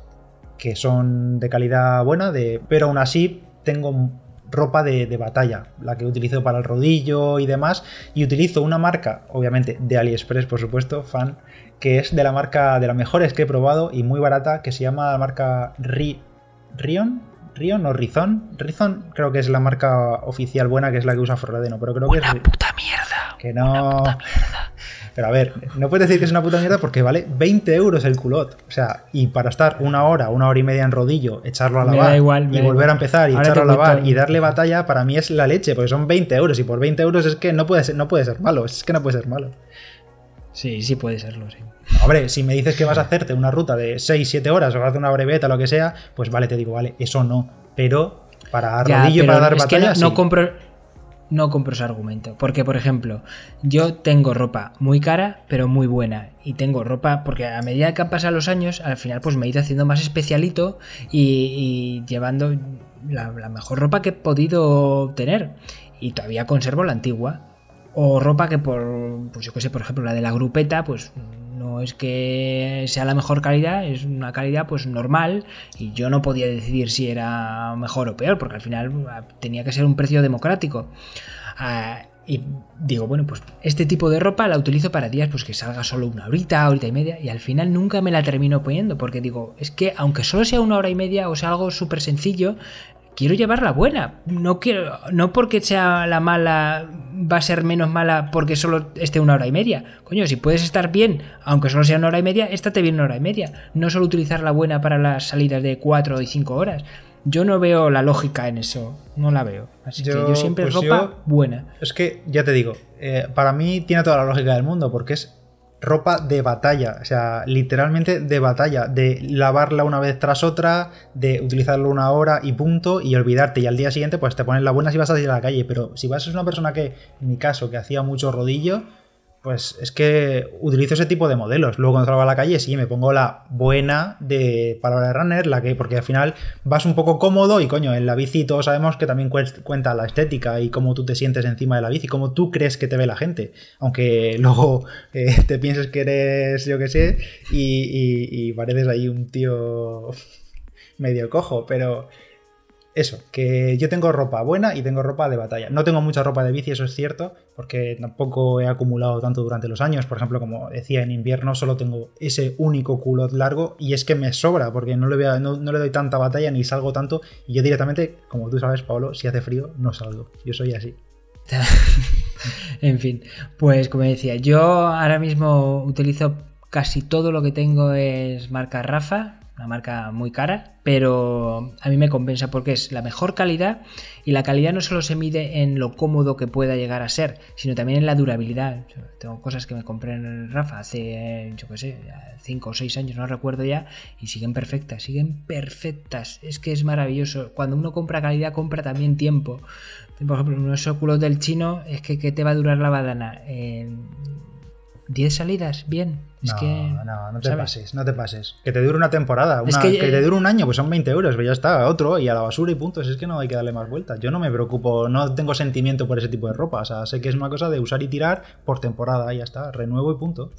que son de calidad buena, de, pero aún así tengo ropa de, de, batalla, la que utilizo para el rodillo y demás, y utilizo una marca, obviamente de AliExpress, por supuesto, fan, que es de la marca de las mejores que he probado y muy barata, que se llama la marca Rion, Rion o Rizón. Rizón creo que es la marca oficial buena, que es la que usa Forradeno, pero creo que es. Una puta mierda. Que no. Pero a ver, no puedes decir que es una puta mierda porque vale 20 euros el culot. O sea, y para estar una hora, una hora y media en rodillo, echarlo a lavar y volver a empezar y echarlo a lavar y darle batalla, para mí es la leche, porque son 20 euros y por 20 euros es que no puede ser, no puede ser malo. Es que no puede ser malo. Sí, sí puede serlo, sí. Hombre, si me dices que vas a hacerte una ruta de 6, 7 horas o vas a hacer una breveta o lo que sea, pues vale, te digo, vale, eso no. Pero para rodillo y para dar batalla. no, compro, no compro ese argumento. Porque, por ejemplo, yo tengo ropa muy cara, pero muy buena. Y tengo ropa, porque a medida que han pasado los años, al final pues me he ido haciendo más especialito y, llevando la, la, mejor ropa que he podido tener. Y todavía conservo la antigua. O ropa que por, pues yo qué sé, por ejemplo, la de la grupeta, pues no es que sea la mejor calidad, es una calidad pues normal y yo no podía decidir si era mejor o peor, porque al final ah, tenía que ser un precio democrático. Ah, y digo, bueno, pues este tipo de ropa la utilizo para días pues que salga solo una horita, horita y media, y al final nunca me la termino poniendo, porque digo, es que aunque solo sea una hora y media o sea algo súper sencillo, quiero llevar la buena. No quiero, no porque sea la mala va a ser menos mala porque solo esté una hora y media. Coño, si puedes estar bien, aunque solo sea una hora y media, estate bien una hora y media. No solo utilizar la buena para las salidas de cuatro y cinco horas. Yo no veo la lógica en eso, no la veo. Así que yo siempre pues ropa yo- buena. Es que, ya te digo, eh, para mí tiene toda la lógica del mundo, porque es ropa de batalla, o sea, literalmente de batalla, de lavarla una vez tras otra, de utilizarlo una hora y punto, y olvidarte, y al día siguiente pues te pones la buena si vas a salir a la calle, pero si vas a ser una persona que, en mi caso, que hacía mucho rodillo, pues es que utilizo ese tipo de modelos. Luego cuando salgo a la calle, sí, me pongo la buena de palabra de runner, la que, porque al final vas un poco cómodo y coño, en la bici todos sabemos que también cuenta la estética y cómo tú te sientes encima de la bici, cómo tú crees que te ve la gente. Aunque luego eh, te pienses que eres, yo qué sé, y, y- y pareces ahí un tío medio cojo, pero eso, que yo tengo ropa buena y tengo ropa de batalla. No tengo mucha ropa de bici, eso es cierto, porque tampoco he acumulado tanto durante los años. Por ejemplo, como decía, en invierno solo tengo ese único culot largo y es que me sobra, porque no le, voy no, no le doy tanta batalla ni salgo tanto. Y yo directamente, como tú sabes, Pablo, si hace frío, no salgo. Yo soy así. en fin, pues como decía, yo ahora mismo utilizo casi todo lo que tengo es marca Rafa, una marca muy cara, pero a mí me compensa porque es la mejor calidad y la calidad no solo se mide en lo cómodo que pueda llegar a ser, sino también en la durabilidad. Tengo cosas que me compré en Rafa hace, yo qué sé, 5 o 6 años, no recuerdo ya, y siguen perfectas, siguen perfectas. Es que es maravilloso. Cuando uno compra calidad, compra también tiempo. Por ejemplo, unos óculos del chino, es que ¿qué te va a durar la badana? Eh, ¿10 salidas? Bien. Es no, que, no, no te ¿sabes? pases, no te pases. Que te dure una temporada, Es una- que- que, te dure un año, pues son 20 euros, pero ya está, otro, y a la basura y punto. Es que no hay que darle más vueltas. Yo no me preocupo, no tengo sentimiento por ese tipo de ropa. O sea, sé que es una cosa de usar y tirar por temporada, y ya está, renuevo y punto.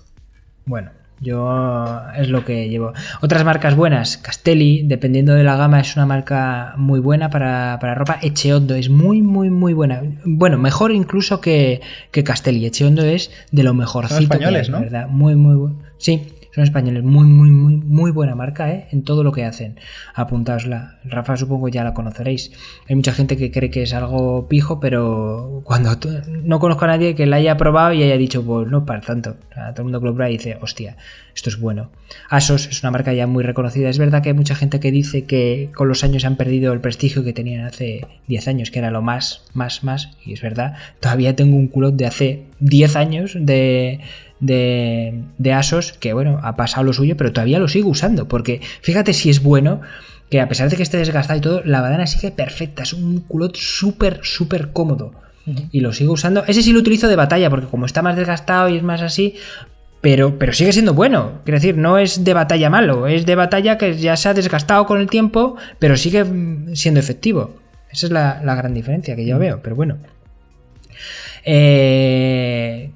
Bueno, yo es lo que llevo. Otras marcas buenas, Castelli, dependiendo de la gama, es una marca muy buena para, para ropa. Echeondo es muy, muy, muy buena. Bueno, mejor incluso que, que Castelli. Echeondo es de lo mejorcito. españoles, que hay, ¿no? ¿verdad? Muy, muy bueno. Sí, son españoles. Muy, muy, muy, muy buena marca, ¿eh? En todo lo que hacen. Apuntaosla. Rafa supongo ya la conoceréis. Hay mucha gente que cree que es algo pijo, pero cuando no conozco a nadie que la haya probado y haya dicho, pues no para tanto. Todo el mundo que lo y dice, hostia, esto es bueno. Asos es una marca ya muy reconocida. Es verdad que hay mucha gente que dice que con los años han perdido el prestigio que tenían hace 10 años, que era lo más, más, más. Y es verdad, todavía tengo un culot de hace 10 años de, de, de Asos que, bueno, ha pasado lo suyo, pero todavía lo sigo usando. Porque fíjate si es bueno que a pesar de que esté desgastado y todo, la badana sigue perfecta. Es un culot súper, súper cómodo. Y lo sigo usando. Ese sí lo utilizo de batalla, porque como está más desgastado y es más así, pero, pero sigue siendo bueno. Quiero decir, no es de batalla malo, es de batalla que ya se ha desgastado con el tiempo, pero sigue mm, siendo efectivo. Esa es la, la gran diferencia que yo veo, pero bueno. Eh,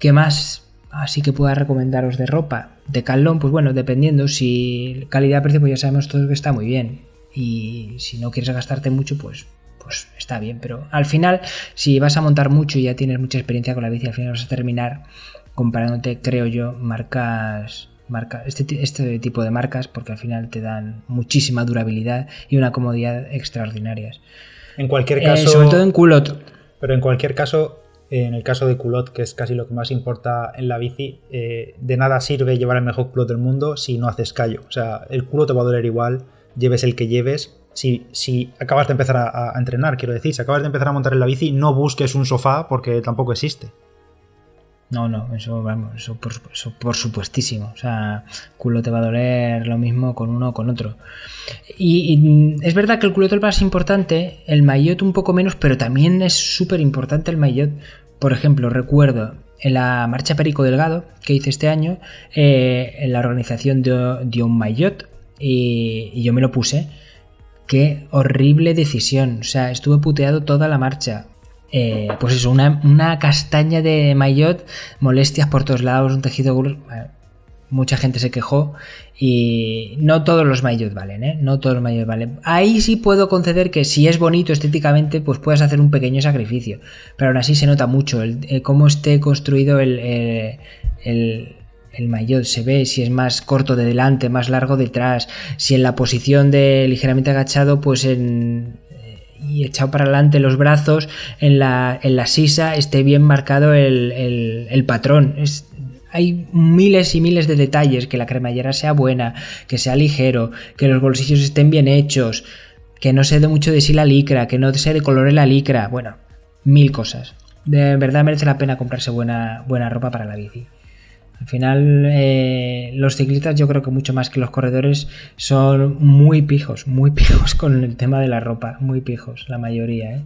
¿Qué más? Así que pueda recomendaros de ropa. De Calón, pues bueno, dependiendo. Si calidad-precio, pues ya sabemos todos que está muy bien. Y si no quieres gastarte mucho, pues, pues está bien. Pero al final, si vas a montar mucho y ya tienes mucha experiencia con la bici, al final vas a terminar comparándote, creo yo, marcas. Marca, este, este tipo de marcas porque al final te dan muchísima durabilidad y una comodidad extraordinarias. En cualquier Eh, caso. sobre todo en culot. Pero en cualquier caso, en el caso de culot, que es casi lo que más importa en la bici, eh, de nada sirve llevar el mejor culot del mundo si no haces callo. O sea, el culo te va a doler igual, lleves el que lleves. Si, si acabas de empezar a, entrenar, quiero decir, si acabas de empezar a montar en la bici, no busques un sofá porque tampoco existe. No, no, eso vamos, eso por, eso por supuestísimo. O sea, culo te va a doler lo mismo con uno o con otro. Y, es verdad que el culot es más importante, el maillot un poco menos, pero también es súper importante el maillot. Por ejemplo, recuerdo en la marcha Perico Delgado que hice este año, eh, en la organización dio, dio un maillot y, yo me lo puse. Qué horrible decisión. O sea, estuve puteado toda la marcha. Eh, pues eso, una, una castaña de maillot, molestias por todos lados, un tejido. bueno, mucha gente se quejó y no todos los maillot valen, ¿eh? No todos los maillot valen. Ahí sí puedo conceder que si es bonito estéticamente, pues puedes hacer un pequeño sacrificio. Pero aún así se nota mucho el, eh, cómo esté construido el, eh, el, el maillot. Se ve si es más corto de delante, más largo detrás, si en la posición de ligeramente agachado, pues en y echado para adelante los brazos, en la, en la sisa esté bien marcado el, el, patrón. Es, hay miles y miles de detalles, que la cremallera sea buena, que sea ligero, que los bolsillos estén bien hechos, que no se dé mucho de sí la licra, que no se de color la licra, bueno, mil cosas. De verdad merece la pena comprarse buena, buena ropa para la bici. Al final, eh, los ciclistas, yo creo que mucho más que los corredores, son muy pijos, muy pijos con el tema de la ropa, muy pijos, la mayoría. ¿eh?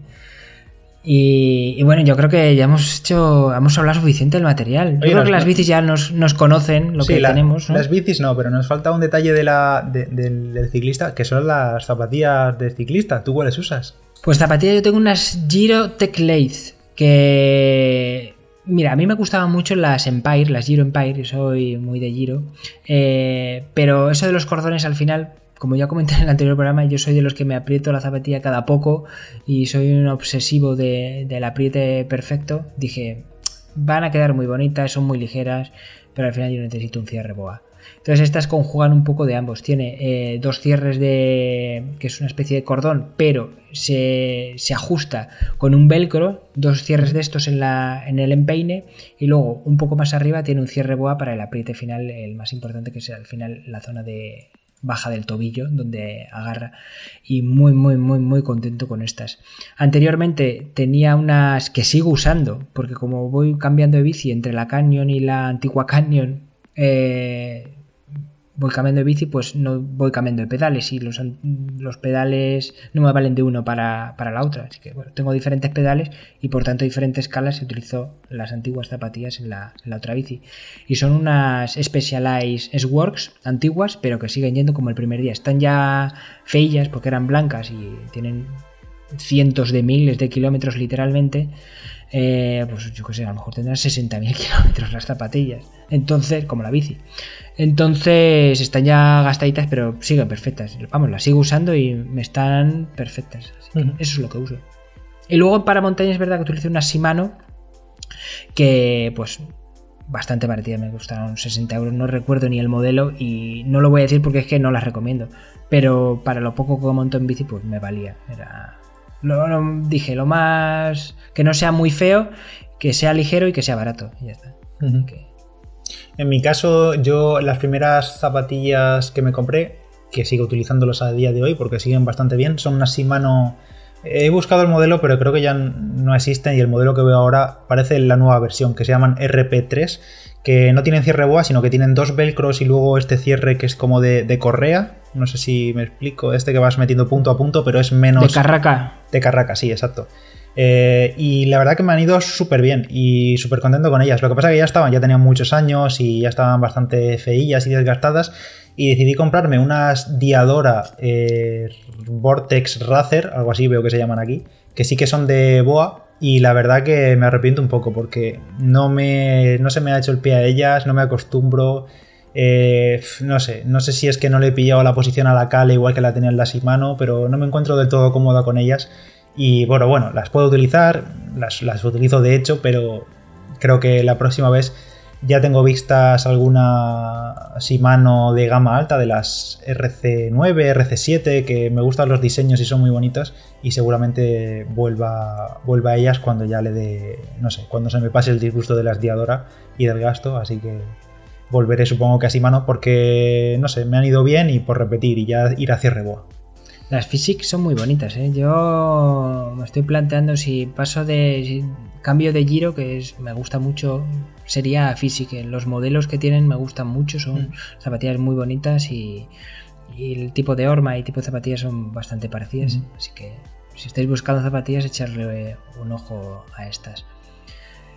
Y, bueno, yo creo que ya hemos hecho, hemos hablado suficiente del material. Yo creo que las bicis ya nos, conocen lo que tenemos. Las bicis no, pero nos falta un detalle de la, del, ciclista, que son las zapatillas del ciclista. ¿Tú cuáles usas? Pues zapatillas yo tengo unas Giro Tech Lace, que Mira, a mí me gustaban mucho las Empire, las Giro Empire, soy muy de Giro, eh, pero eso de los cordones al final, como ya comenté en el anterior programa, yo soy de los que me aprieto la zapatilla cada poco y soy un obsesivo del apriete perfecto. Dije, van a quedar muy bonitas, son muy ligeras, pero al final yo necesito un cierre boa. Entonces estas conjugan un poco de ambos. Tiene eh, dos cierres de. que es una especie de cordón, pero se, ajusta con un velcro, dos cierres de estos en, la, en el empeine, y luego un poco más arriba tiene un cierre boa para el apriete final, el más importante que es al final la zona de baja del tobillo donde agarra y muy muy muy muy contento con estas. Anteriormente tenía unas que sigo usando porque como voy cambiando de bici entre la Canyon y la antigua Canyon eh, voy cambiando de bici, pues no voy cambiando de pedales y los, los pedales no me valen de uno para, la otra. Así que bueno, tengo diferentes pedales y por tanto diferentes escalas y utilizo las antiguas zapatillas en la, otra bici. Y son unas Specialized S-Works antiguas, pero que siguen yendo como el primer día. Están ya feillas porque eran blancas y tienen cientos de miles de kilómetros literalmente. Eh, pues yo qué sé, a lo mejor tendrán 60.000 kilómetros las zapatillas. Entonces, como la bici. Entonces están ya gastaditas, pero siguen perfectas. Vamos, las sigo usando y me están perfectas. Eso es lo que uso. Y luego para montaña es verdad que utilizo una Shimano que pues bastante parecida, me costaron 60 euros, no recuerdo ni el modelo y no lo voy a decir porque es que no las recomiendo. Pero para lo poco que monto en bici, pues me valía. Era. Dije, lo más. que no sea muy feo, que sea ligero y que sea barato. Y ya está. En mi caso, yo las primeras zapatillas que me compré, que sigo utilizándolos a día de hoy porque siguen bastante bien, son unas Shimano. He buscado el modelo, pero creo que ya no existen y el modelo que veo ahora parece la nueva versión, que se llaman RP3, que no tienen cierre boa, sino que tienen dos velcros y luego este cierre que es como de, correa. No sé si me explico, este que vas metiendo punto a punto, pero es menos... De carraca. De carraca, sí, exacto. Eh, y la verdad que me han ido súper bien y súper contento con ellas. Lo que pasa es que ya estaban, ya tenían muchos años y ya estaban bastante feillas y desgastadas. Y decidí comprarme unas Diadora eh, Vortex Racer, algo así veo que se llaman aquí, que sí que son de boa. Y la verdad que me arrepiento un poco porque no, me, no se me ha hecho el pie a ellas, no me acostumbro. Eh, no sé, no sé si es que no le he pillado la posición a la cala igual que la tenía en la Shimano, pero no me encuentro del todo cómoda con ellas. Y bueno, bueno, las puedo utilizar, las, las utilizo de hecho, pero creo que la próxima vez ya tengo vistas alguna Shimano de gama alta, de las RC9, RC7, que me gustan los diseños y son muy bonitas. Y seguramente vuelva, vuelva a ellas cuando ya le dé, no sé, cuando se me pase el disgusto de las Diadora y del gasto. Así que volveré supongo que a Shimano porque, no sé, me han ido bien y por repetir y ya ir a cierre boa. Las Physics son muy bonitas, ¿eh? Yo me estoy planteando si paso de cambio de giro, que es, me gusta mucho, sería Physics. Los modelos que tienen me gustan mucho, son mm. zapatillas muy bonitas y, el tipo de horma y tipo de zapatillas son bastante parecidas. Mm. Así que si estáis buscando zapatillas, echarle un ojo a estas.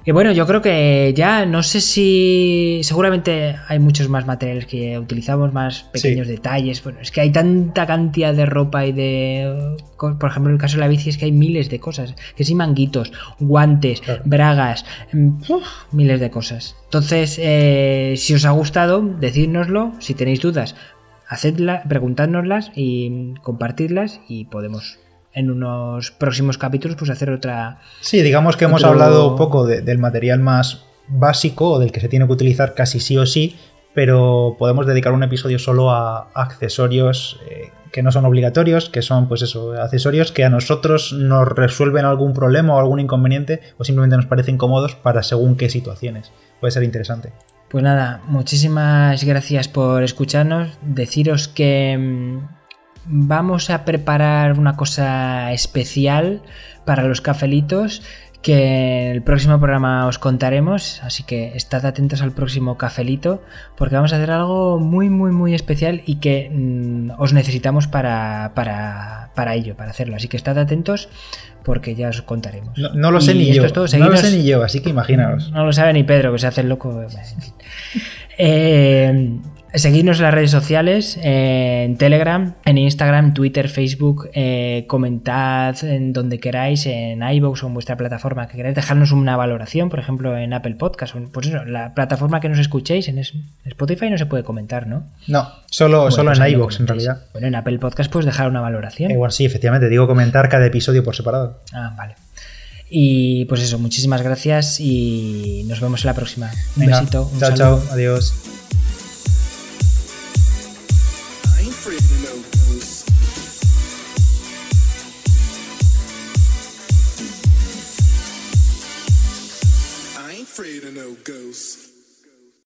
Y bueno, yo creo que ya no sé si. Seguramente hay muchos más materiales que utilizamos, más pequeños detalles. Bueno, es que hay tanta cantidad de ropa y de. Por ejemplo, en el caso de la bici es que hay miles de cosas. Que si manguitos, guantes, bragas, mm, miles de cosas. Entonces, eh, si os ha gustado, decídnoslo. Si tenéis dudas, hacedla, preguntádnoslas y compartidlas y podemos en unos próximos capítulos pues hacer otra... Sí, digamos que hemos hablado un poco del material más básico o del que se tiene que utilizar casi sí o sí, pero podemos dedicar un episodio solo a accesorios eh, que no son obligatorios, que son pues eso, accesorios que a nosotros nos resuelven algún problema o algún inconveniente o simplemente nos parecen cómodos para según qué situaciones. Puede ser interesante. Pues nada, muchísimas gracias por escucharnos. Deciros que mm, vamos a preparar una cosa especial para los cafelitos que en el próximo programa os contaremos, así que estad atentos al próximo cafelito, porque vamos a hacer algo muy, muy, muy especial y que mm, os necesitamos para, para, para, ello, para hacerlo. Así que estad atentos porque ya os contaremos. No, lo sé ni yo. no lo sé ni yo, así que imaginaos. No lo sabe ni Pedro, que se hace el loco. eh, Seguidnos en las redes sociales, en Telegram, en Instagram, Twitter, Facebook, eh, comentad en donde queráis, en iVoox o en vuestra plataforma que queráis, dejarnos una valoración, por ejemplo, en Apple Podcast, o pues eso, la plataforma que nos escuchéis, en Spotify no se puede comentar, ¿no? No, solo, solo pues en iVoox en realidad. Bueno, en Apple Podcast puedes dejar una valoración. Igual sí, efectivamente, digo comentar cada episodio por separado. Ah, vale. Y pues eso, muchísimas gracias y nos vemos en la próxima. Un besito. Un chao, chao, adiós.